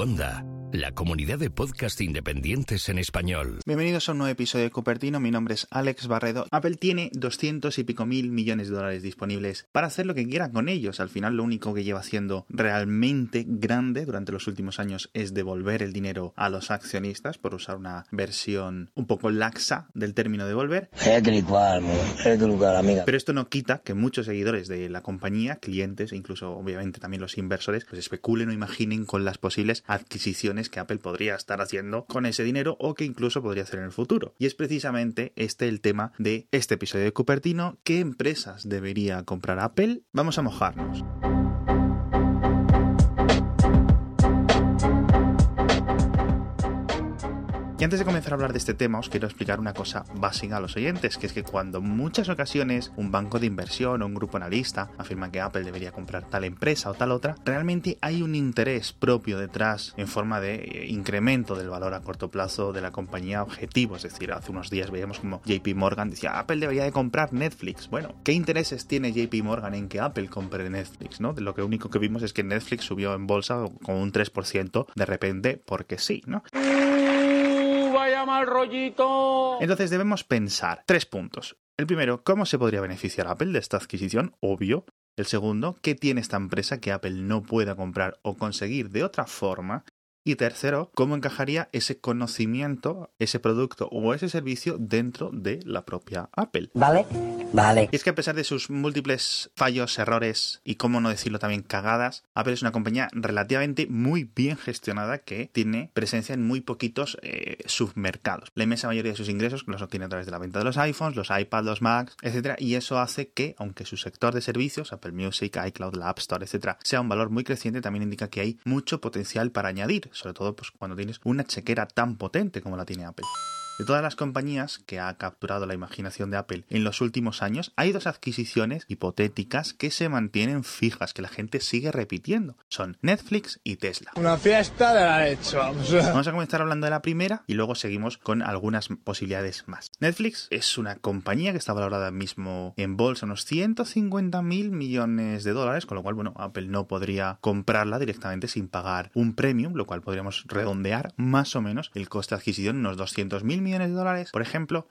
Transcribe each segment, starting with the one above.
Cuonda, la comunidad de podcast independientes en español. Bienvenidos a un nuevo episodio de Cupertino, mi nombre es Alex Barredo. Apple tiene 200 y pico mil millones de dólares disponibles para hacer lo que quiera con ellos. Al final lo único que lleva haciendo realmente grande durante los últimos años es devolver el dinero a los accionistas, por usar una versión un poco laxa del término devolver. Pero esto no quita que muchos seguidores de la compañía, clientes e incluso obviamente también los inversores, pues especulen o imaginen con las posibles adquisiciones que Apple podría estar haciendo con ese dinero o que incluso podría hacer en el futuro. Y es precisamente este el tema de este episodio de Cupertino. ¿Qué empresas debería comprar Apple? Vamos a mojarnos. Y antes de comenzar a hablar de este tema, os quiero explicar una cosa básica a los oyentes, que es que cuando en muchas ocasiones un banco de inversión o un grupo analista afirma que Apple debería comprar tal empresa o tal otra, realmente hay un interés propio detrás en forma de eh, incremento del valor a corto plazo de la compañía objetivo. Es decir, hace unos días veíamos como JP Morgan decía, Apple debería de comprar Netflix. Bueno, ¿qué intereses tiene JP Morgan en que Apple compre Netflix? De lo que único que vimos es que Netflix subió en bolsa con un 3% de repente porque sí, ¿no? Rollito. Entonces debemos pensar tres puntos. El primero, ¿cómo se podría beneficiar Apple de esta adquisición? Obvio. El segundo, ¿qué tiene esta empresa que Apple no pueda comprar o conseguir de otra forma? Y tercero, cómo encajaría ese conocimiento, ese producto o ese servicio dentro de la propia Apple. Vale, vale. Y es que a pesar de sus múltiples fallos, errores y, cómo no decirlo también, cagadas, Apple es una compañía relativamente muy bien gestionada que tiene presencia en muy poquitos eh, submercados. La inmensa mayoría de sus ingresos los obtiene a través de la venta de los iPhones, los iPads, los Macs, etcétera, y eso hace que, aunque su sector de servicios, Apple Music, iCloud, la App Store, etcétera, sea un valor muy creciente, también indica que hay mucho potencial para añadir sobre todo pues, cuando tienes una chequera tan potente como la tiene Apple. De todas las compañías que ha capturado la imaginación de Apple en los últimos años, hay dos adquisiciones hipotéticas que se mantienen fijas, que la gente sigue repitiendo. Son Netflix y Tesla. Una fiesta de la leche, vamos. Vamos a comenzar hablando de la primera y luego seguimos con algunas posibilidades más. Netflix es una compañía que está valorada mismo en bolsa unos 150 mil millones de dólares, con lo cual, bueno, Apple no podría comprarla directamente sin pagar un premium, lo cual podríamos redondear más o menos el coste de adquisición en unos 200 mil millones de dólares, por ejemplo.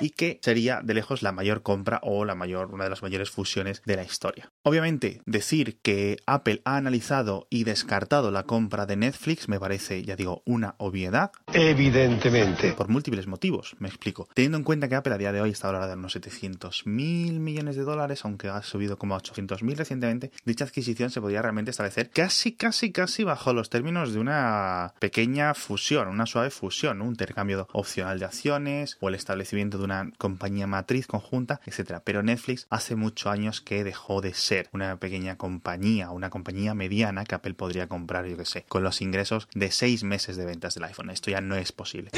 Y que sería de lejos la mayor compra o la mayor, una de las mayores fusiones de la historia. Obviamente, decir que Apple ha analizado y descartado la compra de Netflix me parece, ya digo, una obviedad. Evidentemente. Por múltiples motivos, me explico. Teniendo en cuenta que Apple a día de hoy está valorada en unos 700 mil millones de dólares, aunque ha subido como a 800 mil recientemente, dicha adquisición se podría realmente establecer casi, casi, casi bajo los términos de una pequeña fusión, una suave fusión, un intercambio opcional de acciones o el establecimiento de una compañía matriz conjunta, etcétera. Pero Netflix hace muchos años que dejó de ser una pequeña compañía, una compañía mediana que Apple podría comprar, yo que sé, con los ingresos de seis meses de ventas del iPhone. Esto ya no es posible.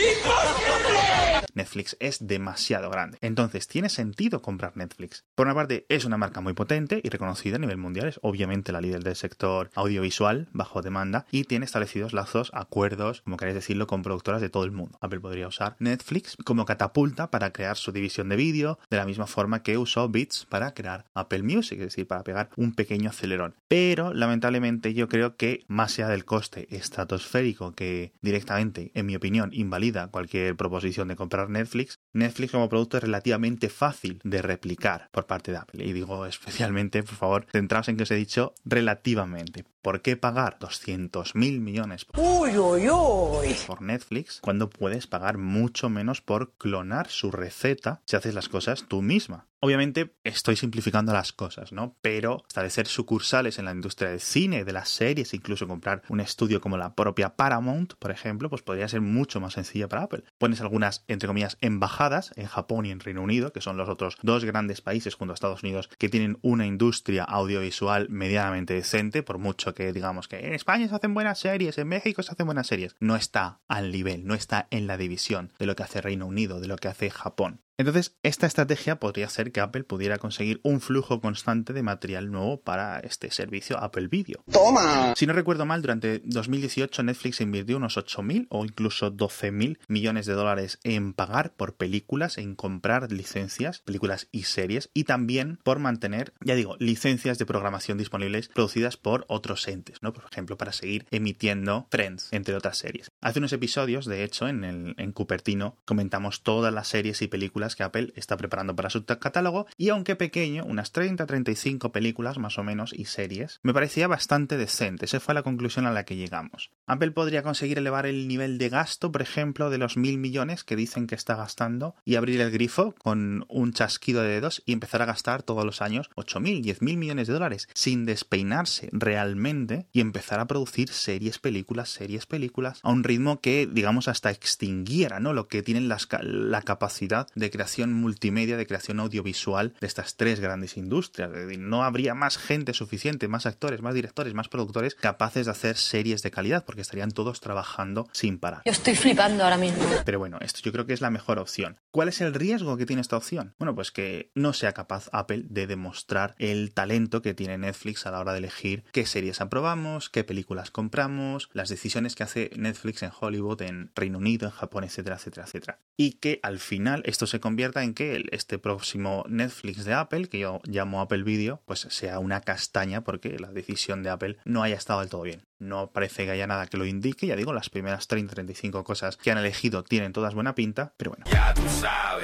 Netflix es demasiado grande. Entonces, ¿tiene sentido comprar Netflix? Por una parte, es una marca muy potente y reconocida a nivel mundial, es obviamente la líder del sector audiovisual bajo demanda y tiene establecidos lazos, acuerdos, como queréis decirlo, con productoras de todo el mundo. Apple podría usar Netflix como catapulta para crear su división de vídeo, de la misma forma que usó Beats para crear Apple Music, es decir, para pegar un pequeño acelerón. Pero, lamentablemente, yo creo que más allá del coste estratosférico que directamente, en mi opinión, invalida cualquier proposición de comprar Netflix, Netflix como producto es relativamente fácil de replicar por parte de Apple. Y digo especialmente, por favor, centraos en que os he dicho relativamente. ¿Por qué pagar 200 mil millones Uy, uy, uy. por Netflix cuando puedes pagar mucho menos por clonar su receta si haces las cosas tú misma? Obviamente estoy simplificando las cosas, ¿no? Pero establecer sucursales en la industria del cine, de las series, incluso comprar un estudio como la propia Paramount, por ejemplo, pues podría ser mucho más sencilla para Apple. Pones algunas, entre comillas, embajadas en Japón y en Reino Unido, que son los otros dos grandes países junto a Estados Unidos que tienen una industria audiovisual medianamente decente, por mucho que digamos que en España se hacen buenas series, en México se hacen buenas series. No está al nivel, no está en la división de lo que hace Reino Unido, de lo que hace Japón. Entonces, esta estrategia podría hacer que Apple pudiera conseguir un flujo constante de material nuevo para este servicio Apple Video. ¡Toma! Si no recuerdo mal, durante 2018 Netflix invirtió unos 8.000 o incluso 12.000 millones de dólares en pagar por películas, en comprar licencias, películas y series, y también por mantener, ya digo, licencias de programación disponibles producidas por otros entes, ¿no? Por ejemplo, para seguir emitiendo Friends, entre otras series. Hace unos episodios, de hecho, en, el, en Cupertino comentamos todas las series y películas que Apple está preparando para su catálogo y aunque pequeño, unas 30-35 películas más o menos y series, me parecía bastante decente. Esa fue la conclusión a la que llegamos. Apple podría conseguir elevar el nivel de gasto, por ejemplo, de los mil millones que dicen que está gastando y abrir el grifo con un chasquido de dedos y empezar a gastar todos los años 8.000, 10.000 millones de dólares sin despeinarse realmente y empezar a producir series, películas, series, películas a un ritmo que, digamos, hasta extinguiera, ¿no? Lo que tienen la capacidad de creación multimedia, de creación audiovisual de estas tres grandes industrias. No habría más gente suficiente, más actores, más directores, más productores capaces de hacer series de calidad porque estarían todos trabajando sin parar. Yo estoy flipando ahora mismo. Pero bueno, esto yo creo que es la mejor opción. ¿Cuál es el riesgo que tiene esta opción? Bueno, pues que no sea capaz Apple de demostrar el talento que tiene Netflix a la hora de elegir qué series aprobamos, qué películas compramos, las decisiones que hace Netflix en Hollywood, en Reino Unido, en Japón, etcétera, etcétera, etcétera. Y que al final esto se convierta en que este próximo Netflix de Apple, que yo llamo Apple Video, pues sea una castaña porque la decisión de Apple no haya estado del todo bien. No parece que haya nada que lo indique, ya digo, las primeras 30-35 cosas que han elegido tienen todas buena pinta, pero bueno.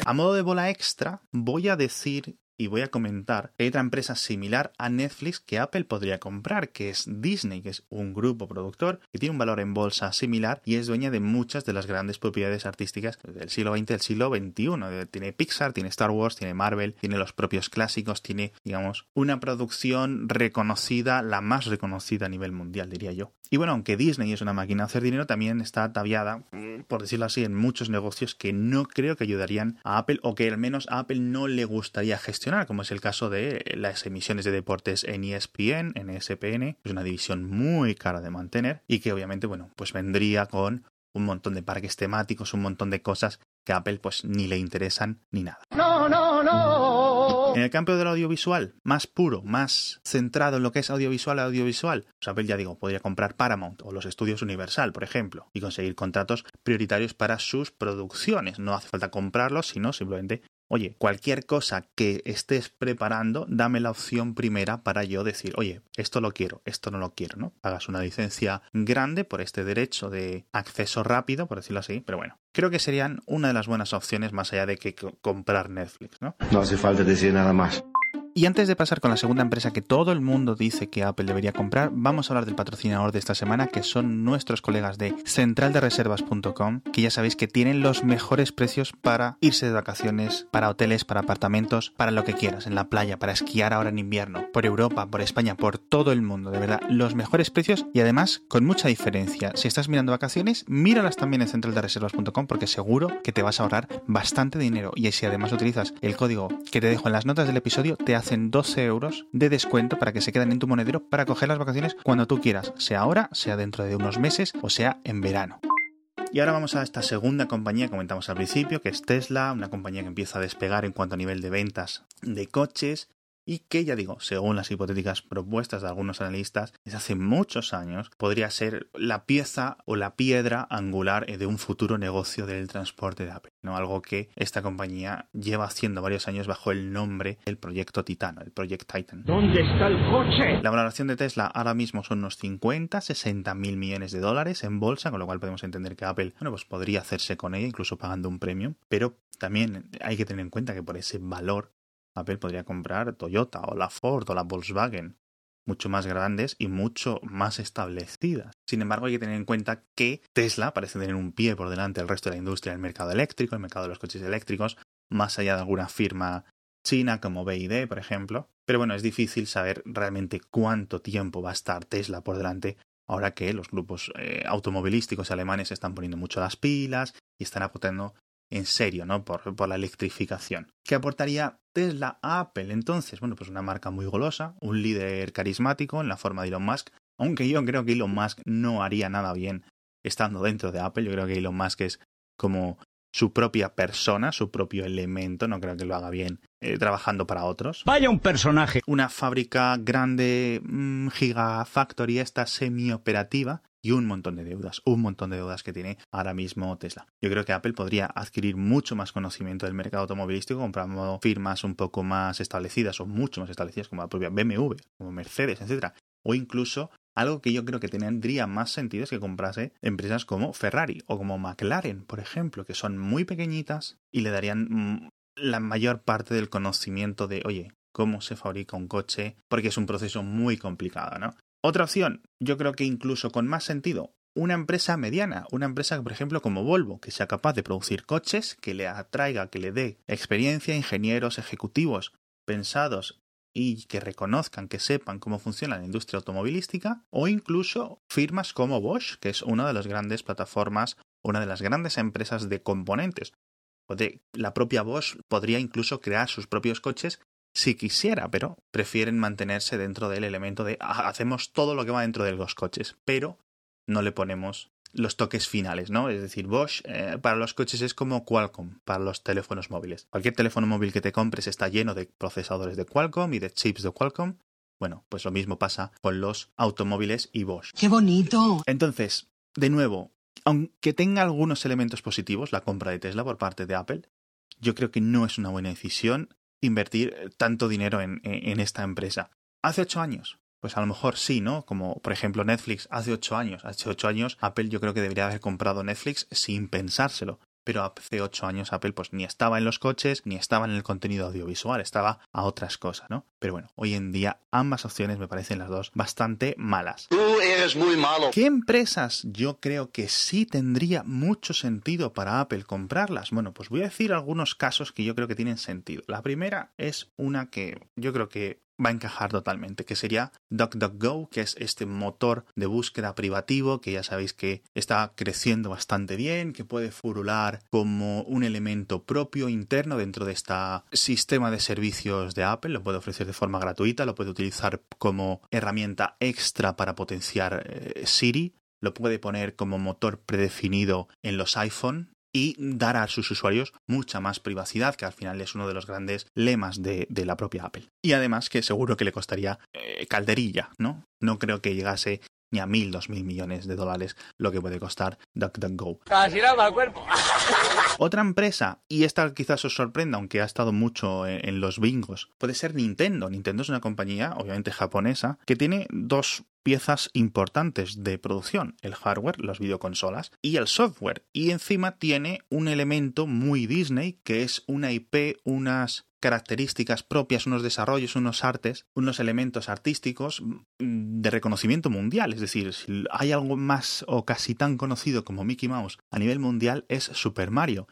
A modo de bola extra, voy a decir y voy a comentar que hay otra empresa similar a Netflix que Apple podría comprar, que es Disney, que es un grupo productor que tiene un valor en bolsa similar y es dueña de muchas de las grandes propiedades artísticas del siglo XX del siglo XXI. Tiene Pixar, tiene Star Wars, tiene Marvel, tiene los propios clásicos, tiene, digamos, una producción reconocida, la más reconocida a nivel mundial, diría yo. Y bueno, aunque Disney es una máquina de hacer dinero, también está ataviada, por decirlo así, en muchos negocios que no creo que ayudarían a Apple o que al menos a Apple no le gustaría gestionar, como es el caso de las emisiones de deportes en ESPN, en ESPN, es una división muy cara de mantener y que obviamente, bueno, pues vendría con un montón de parques temáticos, un montón de cosas que a Apple pues ni le interesan ni nada. No, no, no. En el campo del audiovisual, más puro, más centrado en lo que es audiovisual audiovisual, pues ya digo, podría comprar Paramount o los estudios Universal, por ejemplo, y conseguir contratos prioritarios para sus producciones. No hace falta comprarlos, sino simplemente Oye, cualquier cosa que estés preparando, dame la opción primera para yo decir, oye, esto lo quiero, esto no lo quiero, ¿no? Hagas una licencia grande por este derecho de acceso rápido, por decirlo así, pero bueno, creo que serían una de las buenas opciones más allá de que comprar Netflix, ¿no? No hace falta decir nada más. Y antes de pasar con la segunda empresa que todo el mundo dice que Apple debería comprar, vamos a hablar del patrocinador de esta semana, que son nuestros colegas de centraldereservas.com, que ya sabéis que tienen los mejores precios para irse de vacaciones, para hoteles, para apartamentos, para lo que quieras, en la playa, para esquiar ahora en invierno, por Europa, por España, por todo el mundo, de verdad, los mejores precios y además con mucha diferencia. Si estás mirando vacaciones, míralas también en centraldereservas.com porque seguro que te vas a ahorrar bastante dinero y si además utilizas el código que te dejo en las notas del episodio, te hace hacen 12 euros de descuento para que se queden en tu monedero para coger las vacaciones cuando tú quieras, sea ahora, sea dentro de unos meses o sea en verano. Y ahora vamos a esta segunda compañía que comentamos al principio, que es Tesla, una compañía que empieza a despegar en cuanto a nivel de ventas de coches y que, ya digo, según las hipotéticas propuestas de algunos analistas, desde hace muchos años podría ser la pieza o la piedra angular de un futuro negocio del transporte de Apple, ¿no? Algo que esta compañía lleva haciendo varios años bajo el nombre del proyecto Titano, el Project Titan. ¿Dónde está el coche? La valoración de Tesla ahora mismo son unos 50, 60 mil millones de dólares en bolsa, con lo cual podemos entender que Apple, bueno, pues podría hacerse con ella, incluso pagando un premio, pero también hay que tener en cuenta que por ese valor Apple podría comprar Toyota o la Ford o la Volkswagen, mucho más grandes y mucho más establecidas. Sin embargo, hay que tener en cuenta que Tesla parece tener un pie por delante del resto de la industria del mercado eléctrico, el mercado de los coches eléctricos, más allá de alguna firma china como BID, por ejemplo. Pero bueno, es difícil saber realmente cuánto tiempo va a estar Tesla por delante ahora que los grupos eh, automovilísticos alemanes están poniendo mucho las pilas y están apostando en serio, ¿no? Por, por, la electrificación. ¿Qué aportaría Tesla a Apple entonces? Bueno, pues una marca muy golosa, un líder carismático en la forma de Elon Musk, aunque yo creo que Elon Musk no haría nada bien estando dentro de Apple, yo creo que Elon Musk es como su propia persona, su propio elemento, no creo que lo haga bien eh, trabajando para otros. Vaya un personaje. Una fábrica grande, mm, gigafactory, esta semi-operativa, y un montón de deudas, un montón de deudas que tiene ahora mismo Tesla. Yo creo que Apple podría adquirir mucho más conocimiento del mercado automovilístico comprando firmas un poco más establecidas o mucho más establecidas como la propia BMW, como Mercedes, etcétera, o incluso algo que yo creo que tendría más sentido es que comprase empresas como Ferrari o como McLaren, por ejemplo, que son muy pequeñitas y le darían mm, la mayor parte del conocimiento de, oye, cómo se fabrica un coche, porque es un proceso muy complicado, ¿no? Otra opción, yo creo que incluso con más sentido, una empresa mediana, una empresa, por ejemplo, como Volvo, que sea capaz de producir coches, que le atraiga, que le dé experiencia, ingenieros, ejecutivos pensados y que reconozcan, que sepan cómo funciona la industria automovilística, o incluso firmas como Bosch, que es una de las grandes plataformas, una de las grandes empresas de componentes. La propia Bosch podría incluso crear sus propios coches si quisiera, pero prefieren mantenerse dentro del elemento de ah, hacemos todo lo que va dentro de los coches, pero no le ponemos los toques finales, ¿no? Es decir, Bosch eh, para los coches es como Qualcomm para los teléfonos móviles. Cualquier teléfono móvil que te compres está lleno de procesadores de Qualcomm y de chips de Qualcomm. Bueno, pues lo mismo pasa con los automóviles y Bosch. ¡Qué bonito! Entonces, de nuevo, aunque tenga algunos elementos positivos la compra de Tesla por parte de Apple, yo creo que no es una buena decisión invertir tanto dinero en, en esta empresa. Hace ocho años, pues a lo mejor sí, ¿no? Como por ejemplo Netflix hace ocho años. Hace ocho años Apple yo creo que debería haber comprado Netflix sin pensárselo. Pero hace ocho años Apple pues ni estaba en los coches, ni estaba en el contenido audiovisual, estaba a otras cosas, ¿no? Pero bueno, hoy en día ambas opciones me parecen las dos bastante malas. Tú eres muy malo. ¿Qué empresas yo creo que sí tendría mucho sentido para Apple comprarlas? Bueno, pues voy a decir algunos casos que yo creo que tienen sentido. La primera es una que yo creo que va a encajar totalmente, que sería DuckDuckGo, que es este motor de búsqueda privativo que ya sabéis que está creciendo bastante bien, que puede furular como un elemento propio interno dentro de este sistema de servicios de Apple, lo puede ofrecer de forma gratuita, lo puede utilizar como herramienta extra para potenciar eh, Siri, lo puede poner como motor predefinido en los iPhone y dar a sus usuarios mucha más privacidad, que al final es uno de los grandes lemas de, la propia Apple. Y además que seguro que le costaría eh, calderilla, ¿no? No creo que llegase ni a mil, dos mil millones de dólares lo que puede costar DuckDuckGo. Casi el cuerpo. Otra empresa, y esta quizás os sorprenda, aunque ha estado mucho en, en, los bingos, puede ser Nintendo. Nintendo es una compañía, obviamente japonesa, que tiene dos piezas importantes de producción, el hardware, las videoconsolas y el software. Y encima tiene un elemento muy Disney, que es una IP, unas características propias, unos desarrollos, unos artes, unos elementos artísticos mm, de reconocimiento mundial. Es decir, si hay algo más o casi tan conocido como Mickey Mouse a nivel mundial es Super Mario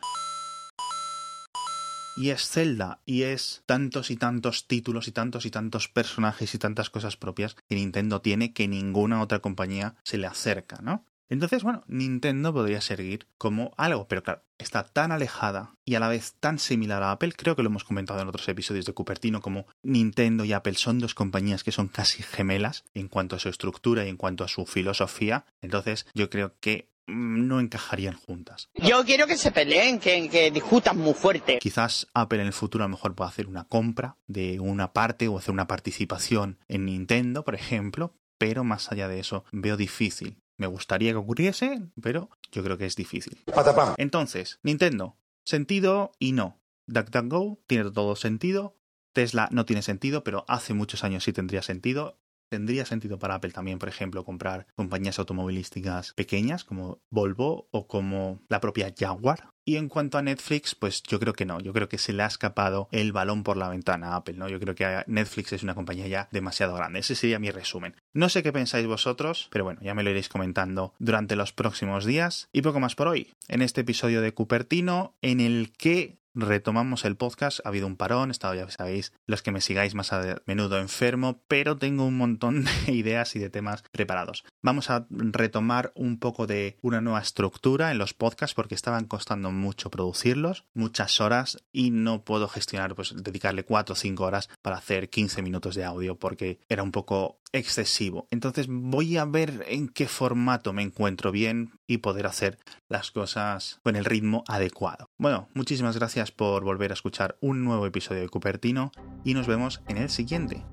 y es Zelda y es tantos y tantos títulos y tantos y tantos personajes y tantas cosas propias que Nintendo tiene que ninguna otra compañía se le acerca, ¿no? Entonces, bueno, Nintendo podría seguir como algo, pero claro, está tan alejada y a la vez tan similar a Apple, creo que lo hemos comentado en otros episodios de Cupertino, como Nintendo y Apple son dos compañías que son casi gemelas en cuanto a su estructura y en cuanto a su filosofía, entonces yo creo que no encajarían juntas. Yo quiero que se peleen, que, que, discutan muy fuerte. Quizás Apple en el futuro a lo mejor pueda hacer una compra de una parte o hacer una participación en Nintendo, por ejemplo, pero más allá de eso veo difícil. Me gustaría que ocurriese, pero yo creo que es difícil. Patapam. Entonces, Nintendo, sentido y no. DuckDuckGo tiene todo sentido. Tesla no tiene sentido, pero hace muchos años sí tendría sentido. Tendría sentido para Apple también, por ejemplo, comprar compañías automovilísticas pequeñas como Volvo o como la propia Jaguar. Y en cuanto a Netflix, pues yo creo que no. Yo creo que se le ha escapado el balón por la ventana a Apple, ¿no? Yo creo que Netflix es una compañía ya demasiado grande. Ese sería mi resumen. No sé qué pensáis vosotros, pero bueno, ya me lo iréis comentando durante los próximos días. Y poco más por hoy. En este episodio de Cupertino, en el que retomamos el podcast. Ha habido un parón, he estado, ya sabéis, los que me sigáis más a menudo enfermo, pero tengo un montón de ideas y de temas preparados. Vamos a retomar un poco de una nueva estructura en los podcasts porque estaban costando mucho producirlos, muchas horas y no puedo gestionar, pues dedicarle 4 o 5 horas para hacer 15 minutos de audio porque era un poco excesivo. Entonces voy a ver en qué formato me encuentro bien y poder hacer las cosas con el ritmo adecuado. Bueno, muchísimas gracias por volver a escuchar un nuevo episodio de Cupertino y nos vemos en el siguiente.